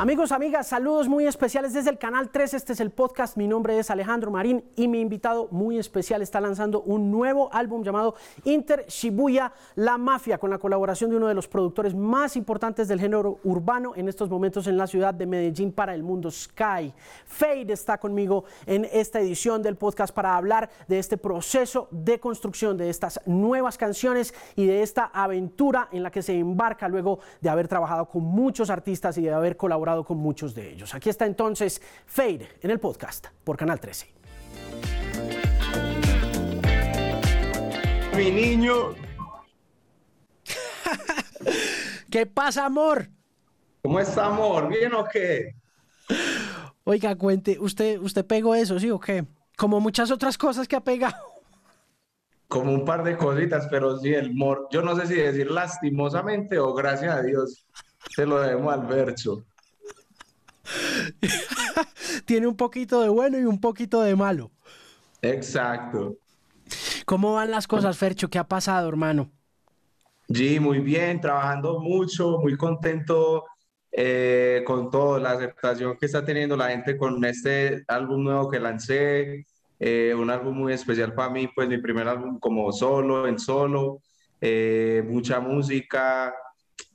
Amigos, amigas, saludos muy especiales desde el canal 3. Este es el podcast. Mi nombre es Alejandro Marín y mi invitado muy especial está lanzando un nuevo álbum llamado Inter Shibuya La Mafia con la colaboración de uno de los productores más importantes del género urbano en estos momentos en la ciudad de Medellín para el mundo Sky. Fade está conmigo en esta edición del podcast para hablar de este proceso de construcción de estas nuevas canciones y de esta aventura en la que se embarca luego de haber trabajado con muchos artistas y de haber colaborado con muchos de ellos. Aquí está entonces Fade en el podcast por Canal 13. Mi niño. ¿Qué pasa, amor? ¿Cómo está, amor? ¿Bien o qué? Oiga, cuente, ¿usted, usted pegó eso, sí o qué? Como muchas otras cosas que ha pegado. Como un par de cositas, pero sí, el mor, yo no sé si decir lastimosamente o gracias a Dios, se lo debemos al verso. Tiene un poquito de bueno y un poquito de malo. Exacto. ¿Cómo van las cosas, Fercho? ¿Qué ha pasado, hermano? Sí, muy bien, trabajando mucho, muy contento eh, con toda la aceptación que está teniendo la gente con este álbum nuevo que lancé. Eh, un álbum muy especial para mí, pues mi primer álbum como solo, en solo, eh, mucha música,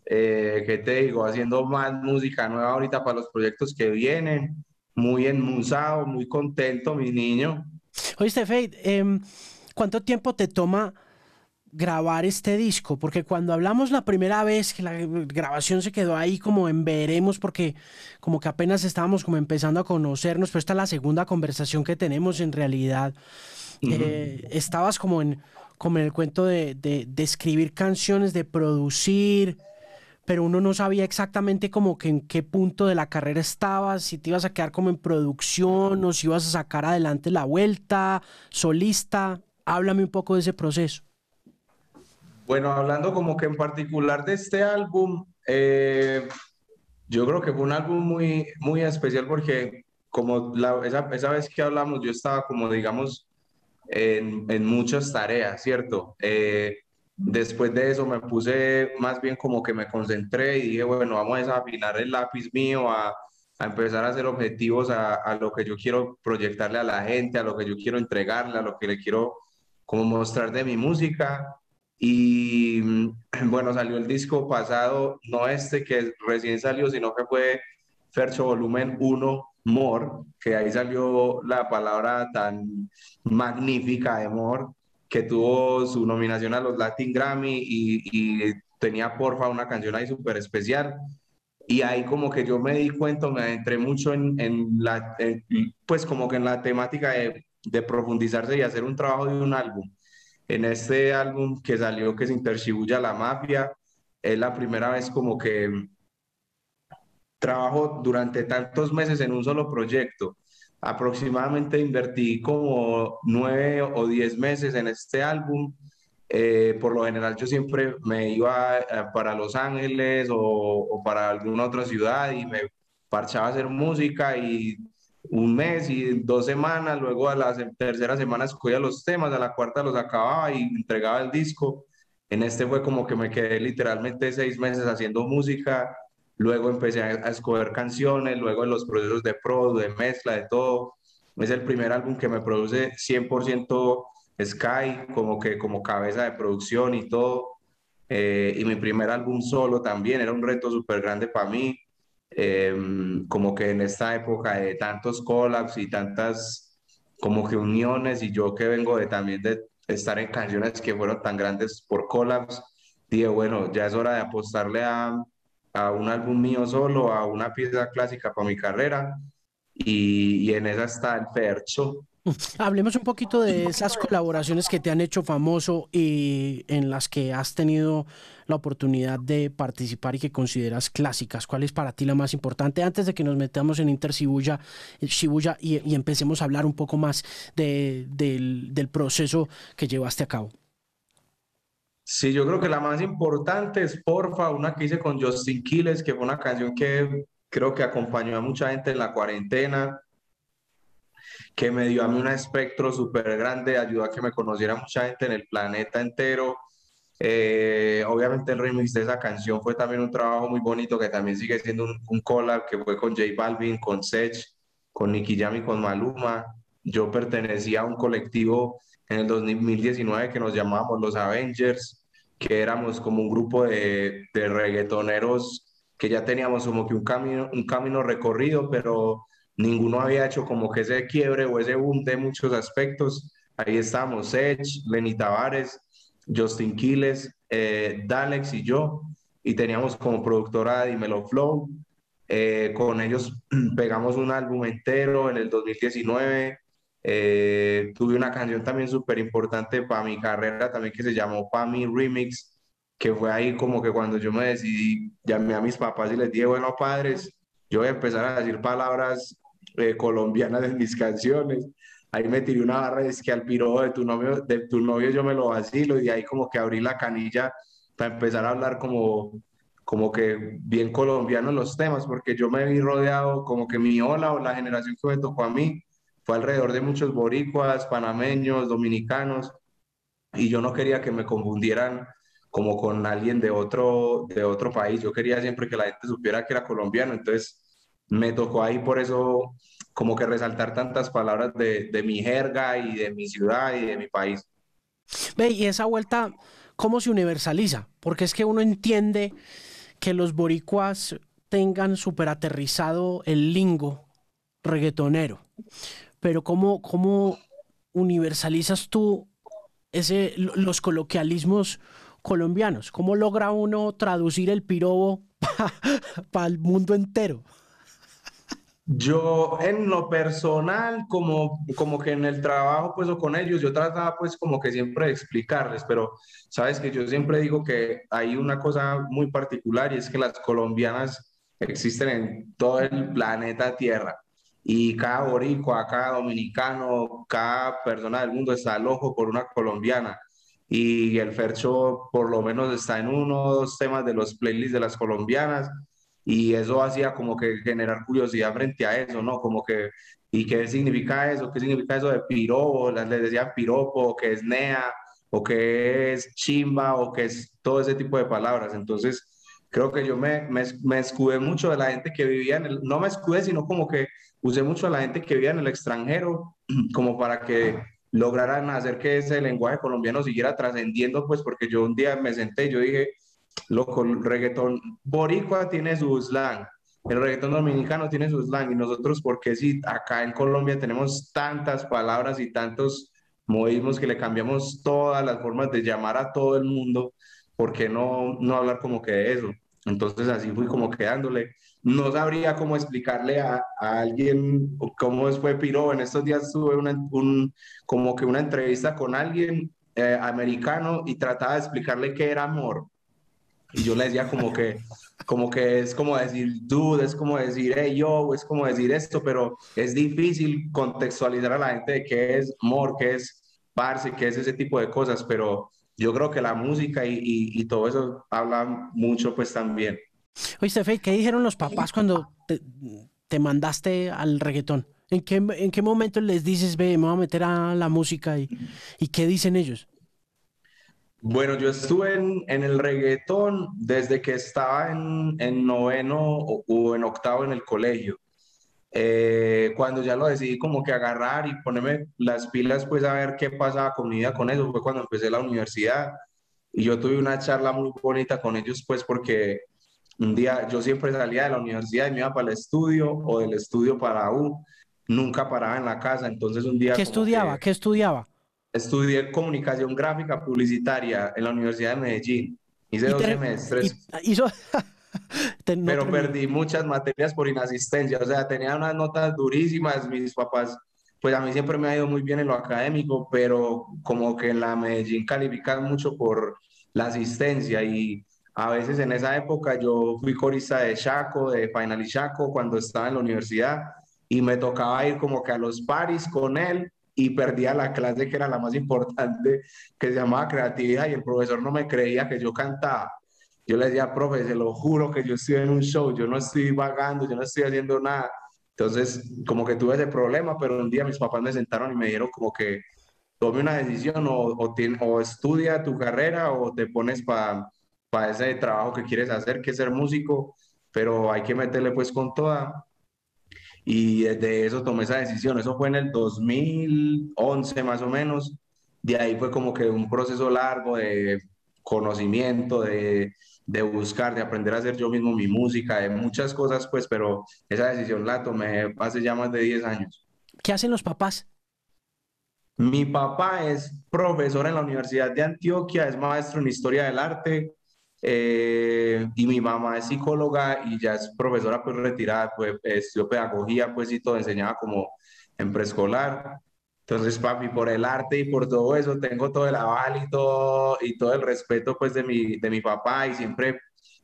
eh, ¿qué te digo? Haciendo más música nueva ahorita para los proyectos que vienen. Muy enmusado, muy contento, mi niño. Oíste, Fade, em, ¿cuánto tiempo te toma grabar este disco? Porque cuando hablamos la primera vez, que la grabación se quedó ahí como en veremos, porque como que apenas estábamos como empezando a conocernos, pero esta es la segunda conversación que tenemos en realidad. Eh, estabas como en, como en el cuento de, de, de escribir canciones, de producir, pero uno no sabía exactamente como que en qué punto de la carrera estabas, si te ibas a quedar como en producción o si ibas a sacar adelante la vuelta, solista. Háblame un poco de ese proceso. Bueno, hablando como que en particular de este álbum, eh, yo creo que fue un álbum muy, muy especial porque como la, esa, esa, vez que hablamos, yo estaba como, digamos, en, en muchas tareas, ¿cierto? Eh, Después de eso me puse más bien como que me concentré y dije, bueno, vamos a afinar el lápiz mío, a, a empezar a hacer objetivos a, a, lo que yo quiero proyectarle a la gente, a lo que yo quiero entregarle, a lo que le quiero como mostrar de mi música. Y bueno, salió el disco pasado, no este que recién salió, sino que fue Fercho Volumen 1 More, que ahí salió la palabra tan magnífica de More que tuvo su nominación a los Latin Grammy y, y tenía porfa una canción ahí súper especial. Y ahí como que yo me di cuenta, me adentré mucho en, en la, en, pues como que en la temática de, de, profundizarse y hacer un trabajo de un álbum. En este álbum que salió, que se Intershibuya la Mafia, es la primera vez como que trabajo durante tantos meses en un solo proyecto aproximadamente invertí como nueve o diez meses en este álbum. Eh, por lo general yo siempre me iba eh, para Los Ángeles o, para alguna otra ciudad y me parchaba a hacer música y un mes y dos semanas, luego a la tercera semana escogía los temas, a la cuarta los acababa y entregaba el disco. En este fue como que me quedé literalmente seis meses haciendo música luego empecé a, a, escoger canciones, luego los procesos de pro, de mezcla, de todo. Es el primer álbum que me produce 100% Sky, como que como cabeza de producción y todo. Eh, y mi primer álbum solo también era un reto súper grande para mí. Eh, como que en esta época de tantos collabs y tantas como que uniones y yo que vengo de también de estar en canciones que fueron tan grandes por collabs, dije, bueno, ya es hora de apostarle a, a un álbum mío solo, a una pieza clásica para mi carrera y, y en esa está el Fercho. Hablemos un poquito de esas colaboraciones que te han hecho famoso y en las que has tenido la oportunidad de participar y que consideras clásicas. ¿Cuál es para ti la más importante? Antes de que nos metamos en Inter Shibuya, Shibuya y, y, empecemos a hablar un poco más de, del, del proceso que llevaste a cabo. Sí, yo creo que la más importante es Porfa, una que hice con Justin Quiles, que fue una canción que creo que acompañó a mucha gente en la cuarentena, que me dio a mí un espectro súper grande, ayudó a que me conociera mucha gente en el planeta entero. Eh, obviamente el remix de esa canción fue también un trabajo muy bonito que también sigue siendo un, un collab que fue con J Balvin, con Sech, con Nicky Jam y con Maluma. Yo pertenecía a un colectivo en el 2019 que nos llamábamos los Avengers, que éramos como un grupo de, de reggaetoneros que ya teníamos como que un camino, un camino recorrido, pero ninguno había hecho como que ese quiebre o ese boom de muchos aspectos. Ahí estábamos, Edge, Lenny Tavares, Justin Quiles, eh, Dalex y yo, y teníamos como productora Dimelo Flow. Eh, con ellos pegamos un álbum entero en el 2019. Eh, tuve una canción también súper importante para mi carrera, también que se llamó Pami Remix, que fue ahí como que cuando yo me decidí, llamé a mis papás y les dije, bueno, padres, yo voy a empezar a decir palabras colombianas en mis canciones ahí me tiré una barra es que al piro de tu novio, de tu novio yo me lo vacilo y ahí como que abrí la canilla para empezar a hablar como, como que bien colombiano en los temas, porque yo me vi rodeado como que mi ola o la generación que me tocó a mí fue alrededor de muchos boricuas, panameños, dominicanos, y yo no quería que me confundieran como con alguien de otro, de otro país, yo quería siempre que la gente supiera que era colombiano, entonces me tocó ahí por eso como que resaltar tantas palabras de, de, mi jerga y de mi ciudad y de mi país. Ve, y esa vuelta, ¿cómo se universaliza? Porque es que uno entiende que los boricuas tengan súper aterrizado el lingo reggaetonero, pero ¿cómo, cómo universalizas tú ese, los coloquialismos colombianos? ¿Cómo logra uno traducir el pirobo para el mundo entero? Yo en lo personal, como, como que en el trabajo pues o con ellos, yo trataba pues como que siempre de explicarles, pero sabes que yo siempre digo que hay una cosa muy particular y es que las colombianas existen en todo el planeta Tierra y cada boricua, cada dominicano, cada persona del mundo está al ojo por una colombiana y el Fercho por lo menos está en uno o dos temas de los playlists de las colombianas y eso hacía como que generar curiosidad frente a eso, ¿no? Como que, ¿y qué significa eso? ¿Qué significa eso de piropo? Les decían piropo, que es nea, o que es chimba, o que es todo ese tipo de palabras. Entonces, creo que yo me, me, me escudé mucho de la gente que vivía en el, no me escudé, sino como que usé mucho a la gente que vivía en el extranjero, como para que lograran hacer que ese lenguaje colombiano siguiera trascendiendo, pues porque yo un día me senté y yo dije, Loco, el reggaetón boricua tiene su slang, el reggaetón dominicano tiene su slang y nosotros, porque si acá en Colombia tenemos tantas palabras y tantos modismos que le cambiamos todas las formas de llamar a todo el mundo, ¿por qué no, no hablar como que de eso? Entonces así fui como quedándole. No sabría cómo explicarle a, a alguien cómo fue Piro. En estos días tuve una, un, como que una entrevista con alguien eh, americano y trataba de explicarle qué era amor. Y yo le decía como que, como que es como decir dude, es como decir hey yo, es como decir esto, pero es difícil contextualizar a la gente de qué es amor, qué es parce, qué es ese tipo de cosas, pero yo creo que la música y, y, todo eso habla mucho pues también. Oye, Fe, ¿qué dijeron los papás cuando te, te, mandaste al reggaetón? ¿En qué, ¿En qué momento les dices, ve, me voy a meter a la música y, y qué dicen ellos? Bueno, yo estuve en, en, el reggaetón desde que estaba en, en noveno o, en octavo en el colegio. Eh, cuando ya lo decidí como que agarrar y ponerme las pilas, pues a ver qué pasaba con mi vida con eso, fue cuando empecé la universidad. Y yo tuve una charla muy bonita con ellos, pues porque un día yo siempre salía de la universidad y me iba para el estudio o del estudio para U, nunca paraba en la casa. Entonces un día... ¿Qué estudiaba? ¿Qué estudiaba? Estudié comunicación gráfica publicitaria en la Universidad de Medellín. Hice dos semestres. pero perdí muchas materias por inasistencia. O sea, tenía unas notas durísimas. Mis papás, pues a mí siempre me ha ido muy bien en lo académico, pero como que en la Medellín califican mucho por la asistencia y a veces en esa época yo fui corista de Chaco, de Final y Chaco, cuando estaba en la universidad y me tocaba ir como que a los paris con él y perdía la clase que era la más importante, que se llamaba creatividad, y el profesor no me creía que yo cantaba. Yo le decía, profe, se lo juro que yo estoy en un show, yo no estoy vagando, yo no estoy haciendo nada. Entonces, como que tuve ese problema, pero un día mis papás me sentaron y me dieron como que, tome una decisión o, o, o estudia tu carrera o te pones para para ese trabajo que quieres hacer, que es ser músico, pero hay que meterle pues con toda. Y de eso tomé esa decisión. Eso fue en el 2011 más o menos. De ahí fue como que un proceso largo de conocimiento, de, de buscar, de aprender a hacer yo mismo mi música, de muchas cosas, pues, pero esa decisión la tomé hace ya más de 10 años. ¿Qué hacen los papás? Mi papá es profesor en la Universidad de Antioquia, es maestro en Historia del Arte, eh, y mi mamá es psicóloga y ya es profesora pues retirada, pues estudió pedagogía pues y todo, enseñaba como en preescolar. Entonces, papi, por el arte y por todo eso, tengo todo el aval y todo, y todo el respeto pues de mi, de mi papá y siempre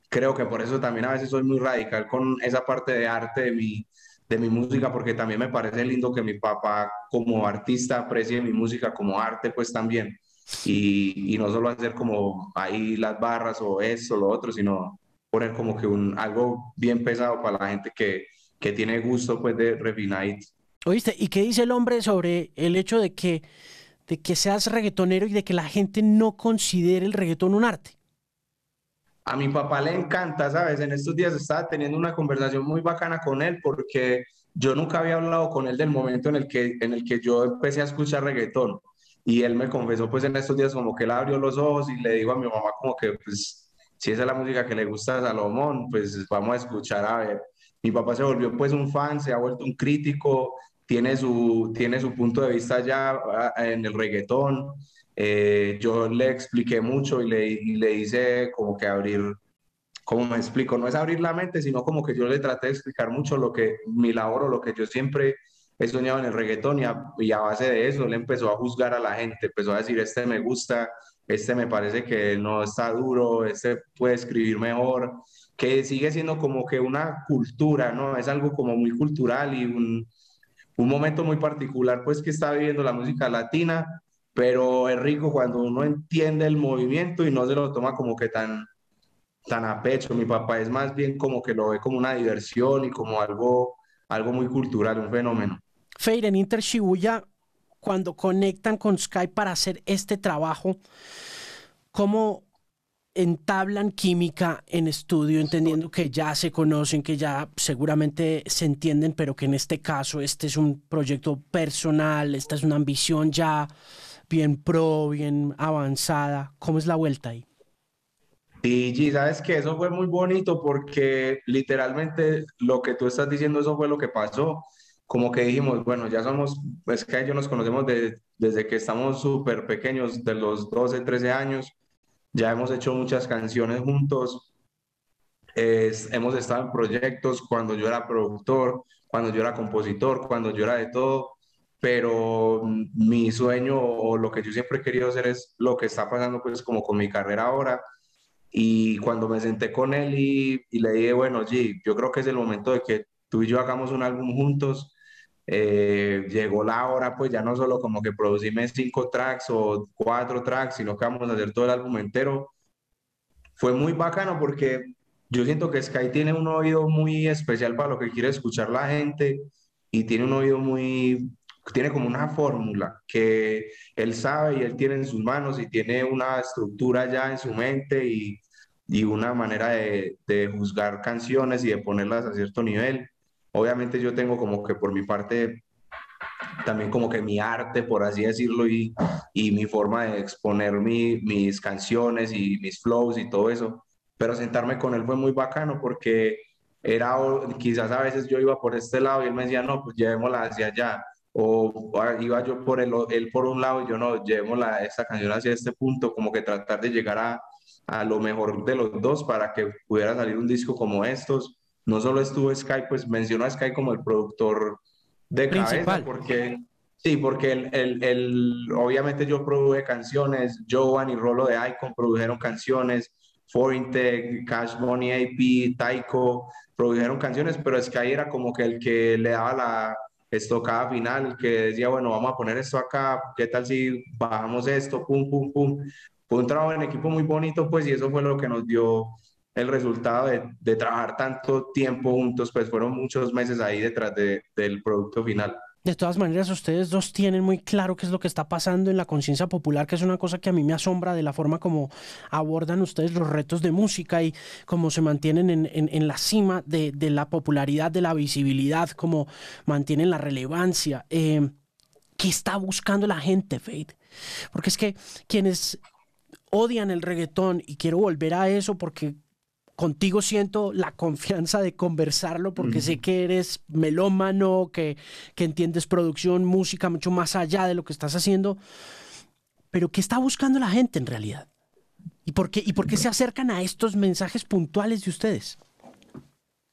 creo que por eso también a veces soy muy radical con esa parte de arte de mi, de mi música, porque también me parece lindo que mi papá como artista aprecie mi música como arte pues también y, y, no solo hacer como ahí las barras o eso, o lo otro, sino poner como que un, algo bien pesado para la gente que, que tiene gusto pues de refinadito. ¿Oíste? ¿Y qué dice el hombre sobre el hecho de que, de que seas reggaetonero y de que la gente no considere el reggaetón un arte? A mi papá le encanta, ¿sabes? En estos días estaba teniendo una conversación muy bacana con él porque yo nunca había hablado con él del momento en el que, en el que yo empecé a escuchar reggaetón. Y él me confesó pues en estos días como que él abrió los ojos y le dijo a mi mamá como que pues si esa es la música que le gusta a Salomón, pues vamos a escuchar a ver. Mi papá se volvió pues un fan, se ha vuelto un crítico, tiene su, tiene su punto de vista ya ah, en el reggaetón. Eh, yo le expliqué mucho y le, y le hice como que abrir, como me explico, no es abrir la mente, sino como que yo le traté de explicar mucho lo que mi labor o lo que yo siempre he soñado en el reggaetón y a, y a, base de eso le empezó a juzgar a la gente, empezó a decir, este me gusta, este me parece que no está duro, este puede escribir mejor, que sigue siendo como que una cultura, ¿no? Es algo como muy cultural y un, un momento muy particular, pues que está viviendo la música latina, pero es rico cuando uno entiende el movimiento y no se lo toma como que tan, tan a pecho. Mi papá es más bien como que lo ve como una diversión y como algo, algo muy cultural, un fenómeno. Feir, en Inter Shibuya, cuando conectan con Skype para hacer este trabajo, ¿cómo entablan química en estudio, entendiendo que ya se conocen, que ya seguramente se entienden, pero que en este caso este es un proyecto personal, esta es una ambición ya bien pro, bien avanzada. ¿Cómo es la vuelta ahí? Y sabes que eso fue muy bonito porque literalmente lo que tú estás diciendo, eso fue lo que pasó como que dijimos, bueno, ya somos, es que ellos nos conocemos desde que estamos súper pequeños, de los 12, 13 años, ya hemos hecho muchas canciones juntos, hemos estado en proyectos cuando yo era productor, cuando yo era compositor, cuando yo era de todo, pero mi sueño o lo que yo siempre he querido hacer es lo que está pasando pues como con mi carrera ahora. Y cuando me senté con él y, y le dije, bueno, G, yo creo que es el momento de que tú y yo hagamos un álbum juntos, eh, llegó la hora, pues ya no solo como que producirme cinco tracks o cuatro tracks, sino que vamos a hacer todo el álbum entero. Fue muy bacano porque yo siento que Sky tiene un oído muy especial para lo que quiere escuchar la gente y tiene un oído muy, tiene como una fórmula que él sabe y él tiene en sus manos y tiene una estructura ya en su mente y, y una manera de, de juzgar canciones y de ponerlas a cierto nivel Obviamente yo tengo como que por mi parte también como que mi arte, por así decirlo, y, y mi forma de exponer mi, mis canciones y mis flows y todo eso. Pero sentarme con él fue muy bacano porque era, quizás a veces yo iba por este lado y él me decía, no, pues llevémosla hacia allá. O iba yo por el, él por un lado y yo no, llevémosla esta canción hacia este punto, como que tratar de llegar a, a lo mejor de los dos para que pudiera salir un disco como estos no solo estuvo Sky, pues mencionó a Sky como el productor de cabeza, porque sí, porque el, el, el, obviamente yo produje canciones, Joan y Rolo de Icon produjeron canciones, Foreign Tech, Cash Money AP, Taiko produjeron canciones, pero Sky era como que el que le daba la estocada final, que decía, bueno, vamos a poner esto acá, ¿qué tal si bajamos esto? Pum, pum, pum. Fue un trabajo en equipo muy bonito, pues, y eso fue lo que nos dio el resultado de, de, trabajar tanto tiempo juntos, pues fueron muchos meses ahí detrás de, del producto final. De todas maneras, ustedes dos tienen muy claro qué es lo que está pasando en la conciencia popular, que es una cosa que a mí me asombra de la forma como abordan ustedes los retos de música y cómo se mantienen en, la cima de, la popularidad, de la visibilidad, cómo mantienen la relevancia. Eh, ¿Qué está buscando la gente, Fade? Porque es que quienes odian el reggaetón, y quiero volver a eso porque contigo siento la confianza de conversarlo porque sé que eres melómano, que, que entiendes producción, música mucho más allá de lo que estás haciendo. Pero ¿qué está buscando la gente en realidad? ¿Y por qué, y por qué se acercan a estos mensajes puntuales de ustedes?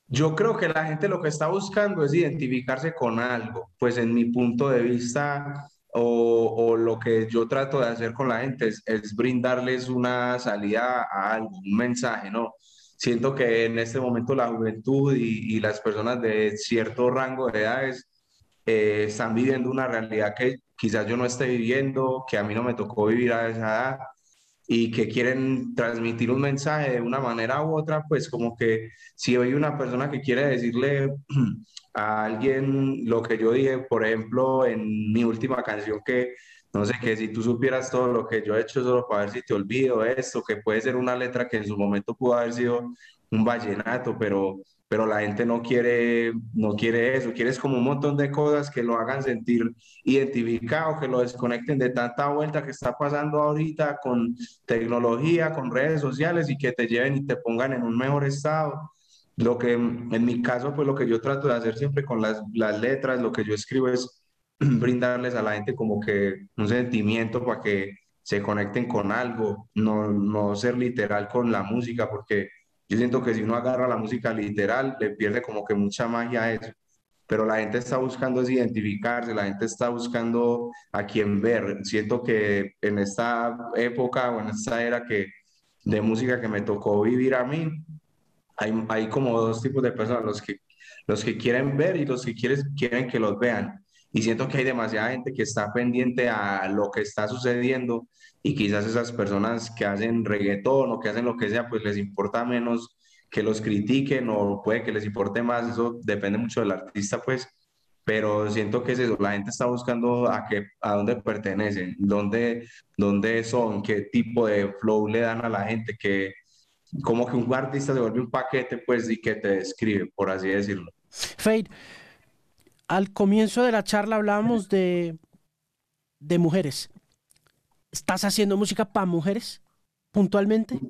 Yo creo que la gente lo que está buscando es identificarse con algo. Pues en mi punto de vista, o, o, lo que yo trato de hacer con la gente es, es, brindarles una salida a algo, un mensaje, ¿no? Siento que en este momento la juventud y, y las personas de cierto rango de edades eh, están viviendo una realidad que quizás yo no esté viviendo, que a mí no me tocó vivir a esa edad y que quieren transmitir un mensaje de una manera u otra, pues como que si hay una persona que quiere decirle a alguien lo que yo dije, por ejemplo, en mi última canción que sé, que si tú supieras todo lo que yo he hecho solo para ver si te olvido esto, que puede ser una letra que en su momento pudo haber sido un vallenato, pero, pero la gente no quiere, no quiere eso, quieres como un montón de cosas que lo hagan sentir identificado, que lo desconecten de tanta vuelta que está pasando ahorita con tecnología, con redes sociales y que te lleven y te pongan en un mejor estado. Lo que en mi caso, pues lo que yo trato de hacer siempre con las, las letras, lo que yo escribo es brindarles a la gente como que un sentimiento para que se conecten con algo, no, no ser literal con la música, porque yo siento que si uno agarra la música literal, le pierde como que mucha magia a eso. Pero la gente está buscando es identificarse, la gente está buscando a quien ver. Siento que en esta época o en esta era que, de música que me tocó vivir a mí, hay, hay como dos tipos de personas, los que, los que quieren ver y los que quieren, quieren que los vean y siento que hay demasiada gente que está pendiente a lo que está sucediendo y quizás esas personas que hacen reggaetón o que hacen lo que sea, pues les importa menos que los critiquen o puede que les importe más, eso depende mucho del artista, pues, pero siento que es eso, la gente está buscando a, qué, a dónde pertenecen, dónde, dónde son, qué tipo de flow le dan a la gente, que como que un artista se vuelve un paquete, pues, y que te describe, por así decirlo. Fade, al comienzo de la charla hablábamos de, de mujeres. ¿Estás haciendo música para mujeres puntualmente?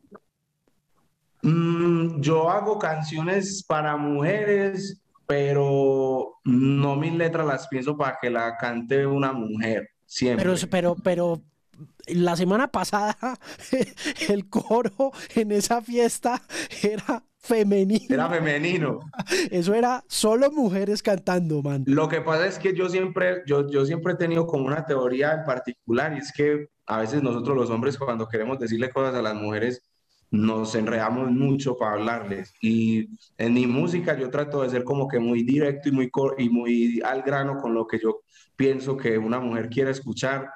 Mm, yo hago canciones para mujeres, pero no mis letras las pienso para que la cante una mujer. Siempre. Pero, pero, pero la semana pasada el coro en esa fiesta era femenino. Era femenino. Eso era solo mujeres cantando, man. Lo que pasa es que yo siempre, yo, yo siempre he tenido como una teoría en particular y es que a veces nosotros los hombres cuando queremos decirle cosas a las mujeres nos enredamos mucho para hablarles y en mi música yo trato de ser como que muy directo y muy, y muy al grano con lo que yo pienso que una mujer quiere escuchar.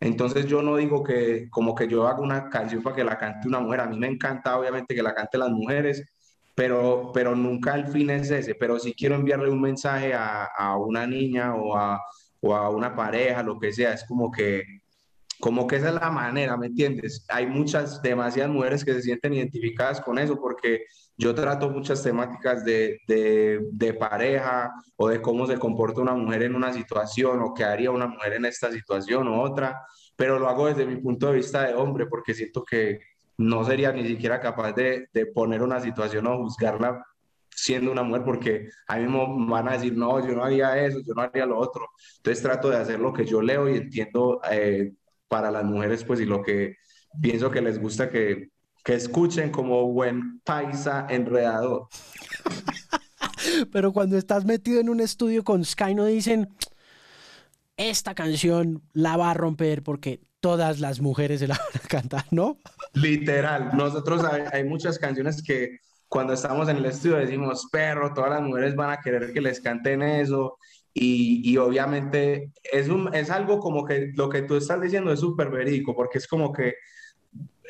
Entonces yo no digo que como que yo haga una canción para que la cante una mujer. A mí me encanta obviamente que la cante las mujeres, pero, pero nunca el fin es ese, pero si quiero enviarle un mensaje a, a una niña o a, o a, una pareja, lo que sea, es como que, como que esa es la manera, ¿me entiendes? Hay muchas, demasiadas mujeres que se sienten identificadas con eso porque yo trato muchas temáticas de, de, de pareja o de cómo se comporta una mujer en una situación o qué haría una mujer en esta situación o otra, pero lo hago desde mi punto de vista de hombre porque siento que, no sería ni siquiera capaz de, poner una situación o juzgarla siendo una mujer porque a mí me van a decir, no, yo no haría eso, yo no haría lo otro. Entonces trato de hacer lo que yo leo y entiendo eh, para las mujeres, pues, y lo que pienso que les gusta que, que escuchen como buen paisa enredador. Pero cuando estás metido en un estudio con Sky no dicen, esta canción la va a romper porque todas las mujeres se la van a cantar, ¿no? Literal. Nosotros hay, muchas canciones que cuando estamos en el estudio decimos, perro, todas las mujeres van a querer que les canten eso. Y, y obviamente es, un, es algo como que lo que tú estás diciendo es súper verídico, porque es como que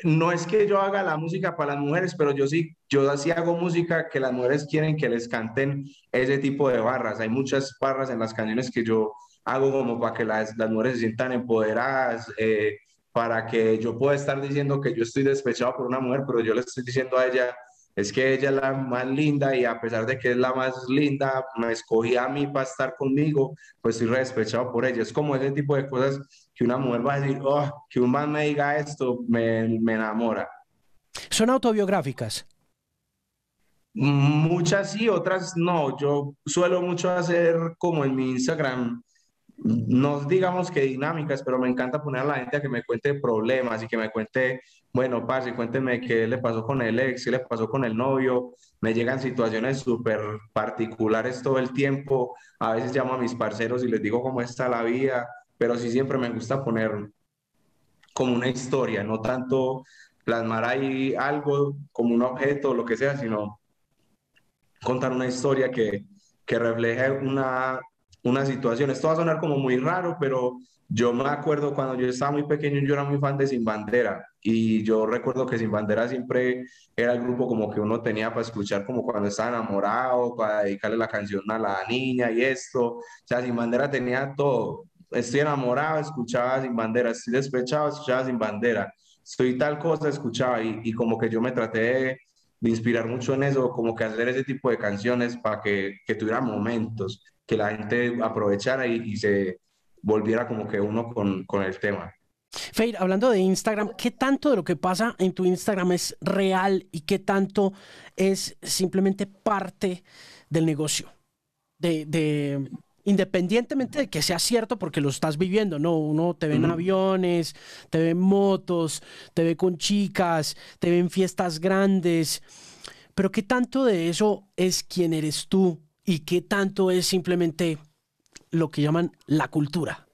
no es que yo haga la música para las mujeres, pero yo sí, yo sí hago música que las mujeres quieren que les canten ese tipo de barras. Hay muchas barras en las canciones que yo hago como para que las, las mujeres se sientan empoderadas, eh, para que yo pueda estar diciendo que yo estoy despechado por una mujer, pero yo le estoy diciendo a ella, es que ella es la más linda y a pesar de que es la más linda, me escogí a mí para estar conmigo, pues estoy despechado por ella. Es como ese tipo de cosas que una mujer va a decir, oh, que un man me diga esto, me, me enamora. ¿Son autobiográficas? Muchas sí, otras no. Yo suelo mucho hacer como en mi Instagram, no digamos que dinámicas, pero me encanta poner a la gente a que me cuente problemas y que me cuente, bueno, parce, cuénteme qué le pasó con el ex, qué le pasó con el novio. Me llegan situaciones súper particulares todo el tiempo. A veces llamo a mis parceros y les digo cómo está la vida, pero sí siempre me gusta poner como una historia, no tanto plasmar ahí algo como un objeto, lo que sea, sino contar una historia que, que refleje una, una situación. Esto va a sonar como muy raro, pero yo me acuerdo cuando yo estaba muy pequeño, yo era muy fan de Sin Bandera y yo recuerdo que Sin Bandera siempre era el grupo como que uno tenía para escuchar como cuando estaba enamorado, para dedicarle la canción a la niña y esto. O sea, Sin Bandera tenía todo. Estoy enamorado, escuchaba Sin Bandera, estoy despechado, escuchaba Sin Bandera, estoy tal cosa, escuchaba y, y como que yo me traté de de inspirar mucho en eso, como que hacer ese tipo de canciones para que, que tuviera momentos, que la gente aprovechara y, se volviera como que uno con, con el tema. Feir, hablando de Instagram, ¿qué tanto de lo que pasa en tu Instagram es real y qué tanto es simplemente parte del negocio? De, de, independientemente de que sea cierto porque lo estás viviendo, ¿no? Uno te ve en aviones, te ve en motos, te ve con chicas, te ve en fiestas grandes, pero ¿qué tanto de eso es quién eres tú y qué tanto es simplemente lo que llaman la cultura?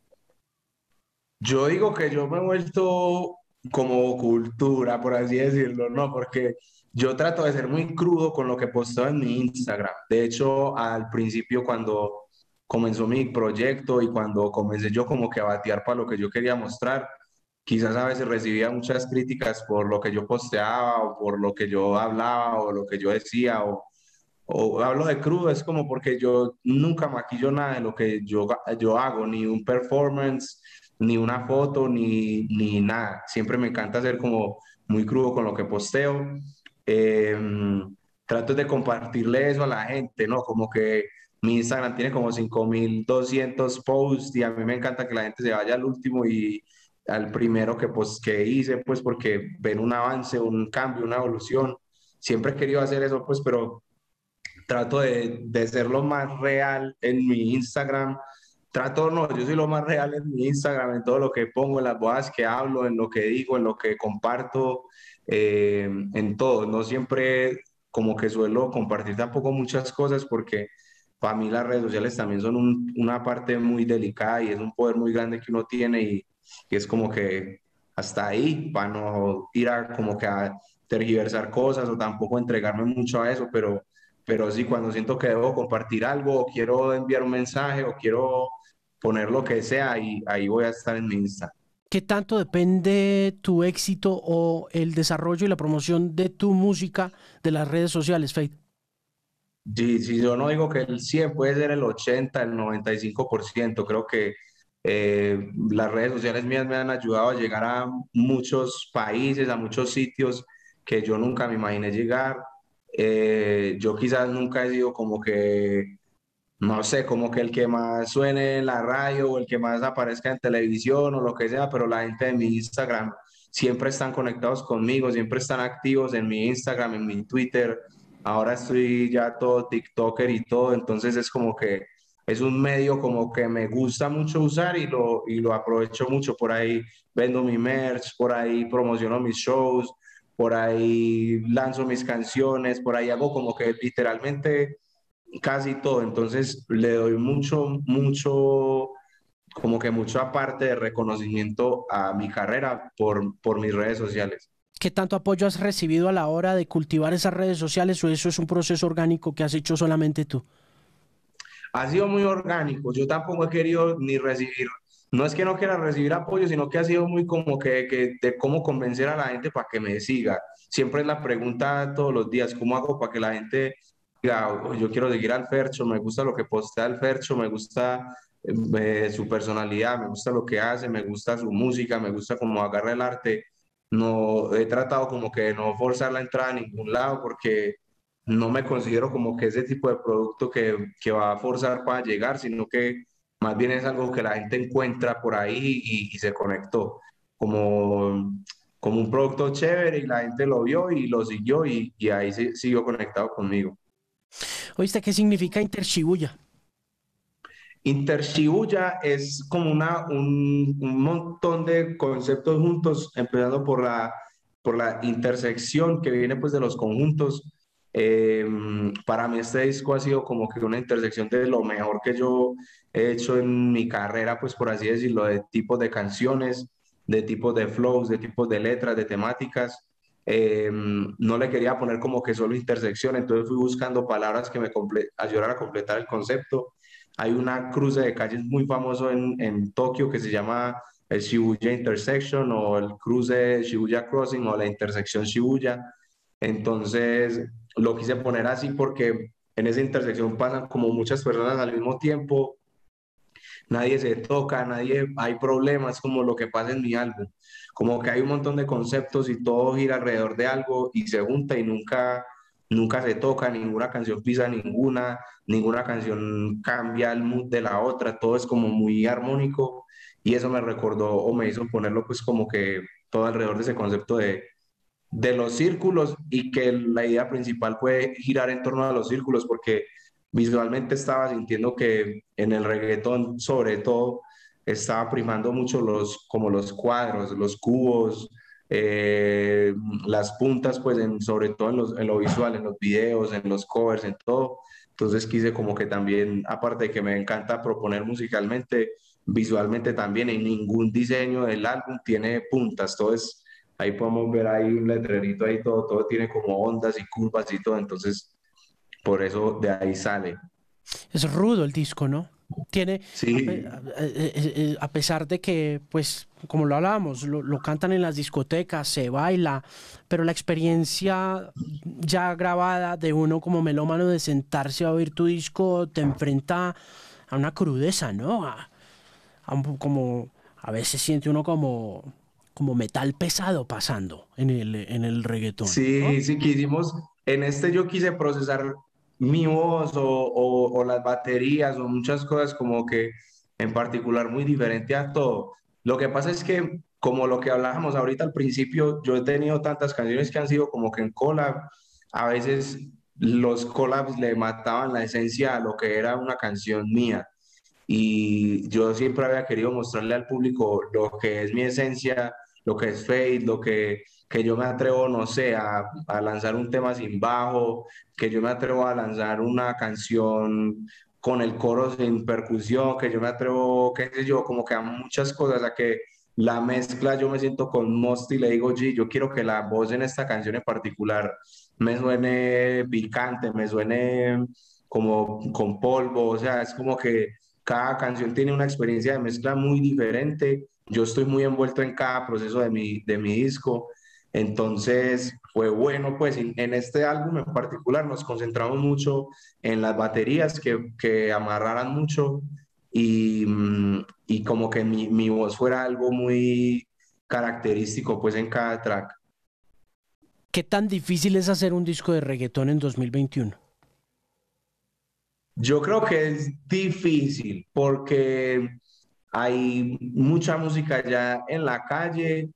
Yo digo que yo me he vuelto como cultura, por así decirlo, ¿no? Porque yo trato de ser muy crudo con lo que posteo en mi Instagram. De hecho, al principio cuando comenzó mi proyecto y cuando comencé yo como que a batear para lo que yo quería mostrar, quizás a veces recibía muchas críticas por lo que yo posteaba o por lo que yo hablaba o lo que yo decía o, o hablo de crudo, es como porque yo nunca maquillo nada de lo que yo, yo hago, ni un performance, ni una foto, ni, ni nada. Siempre me encanta ser como muy crudo con lo que posteo. Em, trato de compartirle eso a la gente, ¿no? Como que mi Instagram tiene como 5200 posts y a mí me encanta que la gente se vaya al último y al primero que, pues, que hice, pues porque ven un avance, un cambio, una evolución. Siempre he querido hacer eso, pues, pero trato de, de ser lo más real en mi Instagram. Trato, no, yo soy lo más real en mi Instagram, en todo lo que pongo, en las bodas que hablo, en lo que digo, en lo que comparto, eh, en todo. No siempre como que suelo compartir tampoco muchas cosas porque para mí las redes sociales también son una parte muy delicada y es un poder muy grande que uno tiene y, es como que hasta ahí, para no ir a como que a tergiversar cosas o tampoco entregarme mucho a eso, pero, pero sí, cuando siento que debo compartir algo o quiero enviar un mensaje o quiero poner lo que sea, ahí, ahí voy a estar en mi Insta. ¿Qué tanto depende tu éxito o el desarrollo y la promoción de tu música de las redes sociales, Faith? Sí, sí, yo no digo que el 100 puede ser el 80, el 95%. Creo que eh, las redes sociales mías me han ayudado a llegar a muchos países, a muchos sitios que yo nunca me imaginé llegar. Eh, yo quizás nunca he sido como que, no sé, como que el que más suene en la radio o el que más aparezca en televisión o lo que sea, pero la gente de mi Instagram siempre están conectados conmigo, siempre están activos en mi Instagram, en mi Twitter ahora estoy ya todo TikToker y todo, entonces es como que es un medio como que me gusta mucho usar y lo, y lo aprovecho mucho. Por ahí vendo mi merch, por ahí promociono mis shows, por ahí lanzo mis canciones, por ahí hago como que literalmente casi todo. Entonces le doy mucho, mucho, como que mucho aparte de reconocimiento a mi carrera por, por mis redes sociales. ¿Qué tanto apoyo has recibido a la hora de cultivar esas redes sociales o eso es un proceso orgánico que has hecho solamente tú? Ha sido muy orgánico. Yo tampoco he querido ni recibir, no es que no quiera recibir apoyo, sino que ha sido muy como que, que de cómo convencer a la gente para que me siga. Siempre es la pregunta todos los días, ¿cómo hago para que la gente diga, oh, yo quiero seguir al Fercho, me gusta lo que postea el Fercho, me gusta eh, su personalidad, me gusta lo que hace, me gusta su música, me gusta cómo agarra el arte. No he tratado como que no forzar la entrada a ningún lado porque no me considero como que ese tipo de producto que, que va a forzar para llegar, sino que más bien es algo que la gente encuentra por ahí y, se conectó. Como, como un producto chévere y la gente lo vio y lo siguió y, y ahí se, siguió conectado conmigo. ¿Oíste qué significa Intershibuya? Intershibuya es como una, un, un, montón de conceptos juntos, empezando por la, por la intersección que viene pues de los conjuntos. Em, para mí este disco ha sido como que una intersección de lo mejor que yo he hecho en mi carrera, pues por así decirlo, de tipos de canciones, de tipos de flows, de tipos de letras, de temáticas. Em, no le quería poner como que solo intersección, entonces fui buscando palabras que me ayudaran a completar el concepto. Hay una cruce de calles muy famoso en, en Tokio que se llama el Shibuya Intersection o el cruce Shibuya Crossing o la intersección Shibuya. Entonces lo quise poner así porque en esa intersección pasan como muchas personas al mismo tiempo nadie se toca, nadie, hay problemas como lo que pasa en mi álbum, como que hay un montón de conceptos y todo gira alrededor de algo y se junta y nunca, nunca se toca, ninguna canción pisa ninguna, ninguna canción cambia el mood de la otra, todo es como muy armónico y eso me recordó o me hizo ponerlo pues como que todo alrededor de ese concepto de, de los círculos y que la idea principal fue girar en torno a los círculos porque visualmente estaba sintiendo que en el reggaetón, sobre todo, estaba primando mucho los, como los cuadros, los cubos, eh, las puntas, pues sobre todo en, en, lo visual, en los videos, en los covers, en todo. Entonces quise como que también, aparte de que me encanta proponer musicalmente, visualmente también en ningún diseño del álbum tiene puntas, todo es, ahí podemos ver ahí un letrerito ahí, todo, todo tiene como ondas y curvas y todo, entonces por eso de ahí sale. Es rudo el disco, ¿no? Tiene, sí. a, pesar de que, pues, como lo hablábamos, lo, cantan en las discotecas, se baila, pero la experiencia ya grabada de uno como melómano de sentarse a oír tu disco te enfrenta a una crudeza, ¿no? A, como a veces siente uno como como metal pesado pasando en el, en el reggaetón. Sí, sí, quisimos, en este yo quise procesar mi voz o, o, las baterías o muchas cosas como que en particular muy diferente a todo. Lo que pasa es que, como lo que hablábamos ahorita al principio, yo he tenido tantas canciones que han sido como que en collab, a veces los collabs le mataban la esencia a lo que era una canción mía. Y yo siempre había querido mostrarle al público lo que es mi esencia, lo que es Fate, lo que que yo me atrevo, no sé, a, a, lanzar un tema sin bajo, que yo me atrevo a lanzar una canción con el coro sin percusión, que yo me atrevo, qué sé yo, como que a muchas cosas, a que la mezcla yo me siento con Most y le digo, G, yo quiero que la voz en esta canción en particular me suene picante, me suene como con polvo, o sea, es como que cada canción tiene una experiencia de mezcla muy diferente. Yo estoy muy envuelto en cada proceso de mi, de mi disco entonces fue bueno, pues en, este álbum en particular nos concentramos mucho en las baterías que, que amarraran mucho y, mm, y como que mi, mi, voz fuera algo muy característico pues en cada track. ¿Qué tan difícil es hacer un disco de reggaetón en 2021? Yo creo que es difícil porque hay mucha música ya en la calle,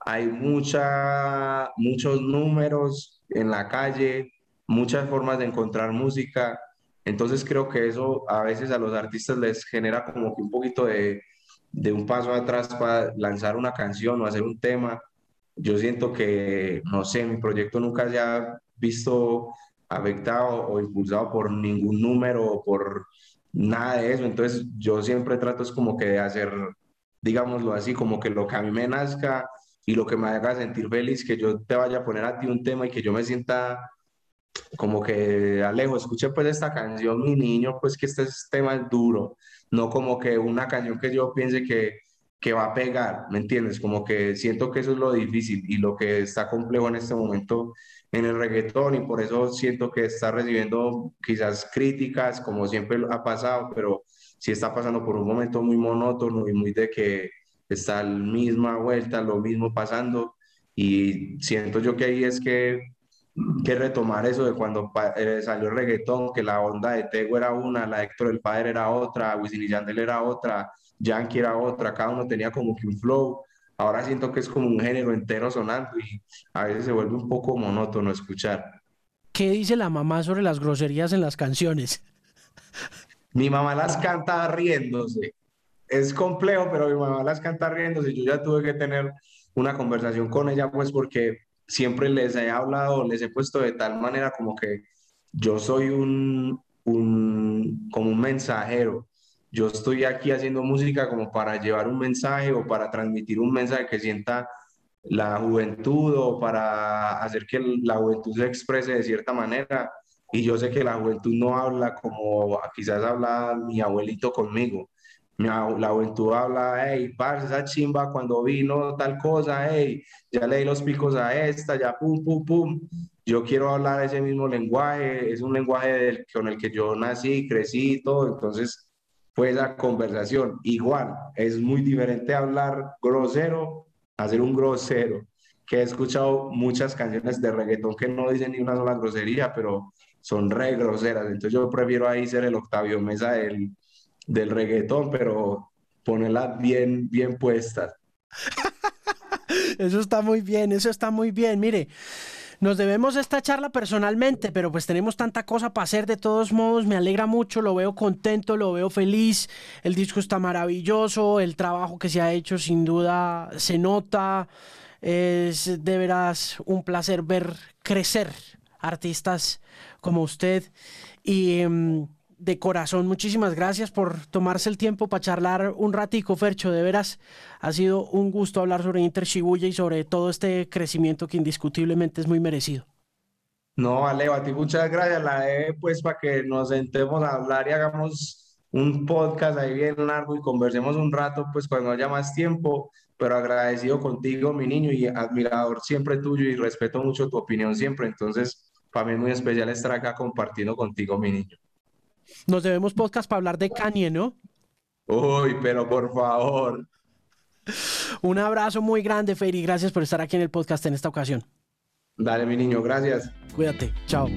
hay mucha, muchos números en la calle, muchas formas de encontrar música. Entonces creo que eso a veces a los artistas les genera como que un poquito de, de un paso atrás para lanzar una canción o hacer un tema. Yo siento que, no sé, mi proyecto nunca se ha visto afectado o impulsado por ningún número o por nada de eso. Entonces yo siempre trato es como que de hacer, digámoslo así, como que lo que a mí me nazca y lo que me haga sentir feliz, que yo te vaya a poner a ti un tema y que yo me sienta como que Alejo, escuche pues esta canción, mi niño, pues que este tema es duro, no como que una canción que yo piense que, que va a pegar, ¿me entiendes? Como que siento que eso es lo difícil y lo que está complejo en este momento en el reggaetón y por eso siento que está recibiendo quizás críticas, como siempre ha pasado, pero sí está pasando por un momento muy monótono y muy de que está la misma vuelta, lo mismo pasando. Y siento yo que ahí es que, que retomar eso de cuando eh, salió el reggaetón, que la onda de Tego era una, la de Héctor el Padre era otra, Wisin y Yandel era otra, Yankee era otra, cada uno tenía como que un flow. Ahora siento que es como un género entero sonando y a veces se vuelve un poco monótono escuchar. ¿Qué dice la mamá sobre las groserías en las canciones? Mi mamá las canta riéndose. Es complejo, pero mi mamá las canta riéndose. Yo ya tuve que tener una conversación con ella, pues porque siempre les he hablado, les he puesto de tal manera como que yo soy un, un como un mensajero. Yo estoy aquí haciendo música como para llevar un mensaje o para transmitir un mensaje que sienta la juventud o para hacer que la juventud se exprese de cierta manera y yo sé que la juventud no habla como quizás habla mi abuelito conmigo. La juventud habla, hey, parce, esa chimba cuando vino tal cosa, hey, ya le di los picos a esta, ya pum, pum, pum. Yo quiero hablar ese mismo lenguaje, es un lenguaje con el que yo nací, crecí y todo, entonces fue la conversación. Igual, es muy diferente hablar grosero a ser un grosero, que he escuchado muchas canciones de reggaetón que no dicen ni una sola grosería, pero son re groseras. Entonces yo prefiero ahí ser el Octavio Mesa del, del reggaetón, pero ponerlas bien, bien puestas. Eso está muy bien, eso está muy bien. Mire, nos debemos esta charla personalmente, pero pues tenemos tanta cosa para hacer de todos modos. Me alegra mucho, lo veo contento, lo veo feliz. El disco está maravilloso, el trabajo que se ha hecho sin duda se nota. Es de veras un placer ver crecer artistas como usted. Y em, de corazón, muchísimas gracias por tomarse el tiempo para charlar un ratico, Fercho. De veras, ha sido un gusto hablar sobre Inter Shibuya y sobre todo este crecimiento que indiscutiblemente es muy merecido. No, Alejo, a ti muchas gracias. La de, pues, para que nos sentemos a hablar y hagamos un podcast ahí bien largo y conversemos un rato, pues, cuando haya más tiempo. Pero agradecido contigo, mi niño, y admirador siempre tuyo y respeto mucho tu opinión siempre. Entonces, para mí es muy especial estar acá compartiendo contigo, mi niño. Nos debemos podcast para hablar de Kanye, ¿no? Uy, pero por favor. Un abrazo muy grande, Fer, y gracias por estar aquí en el podcast en esta ocasión. Dale, mi niño, gracias. Cuídate, chao.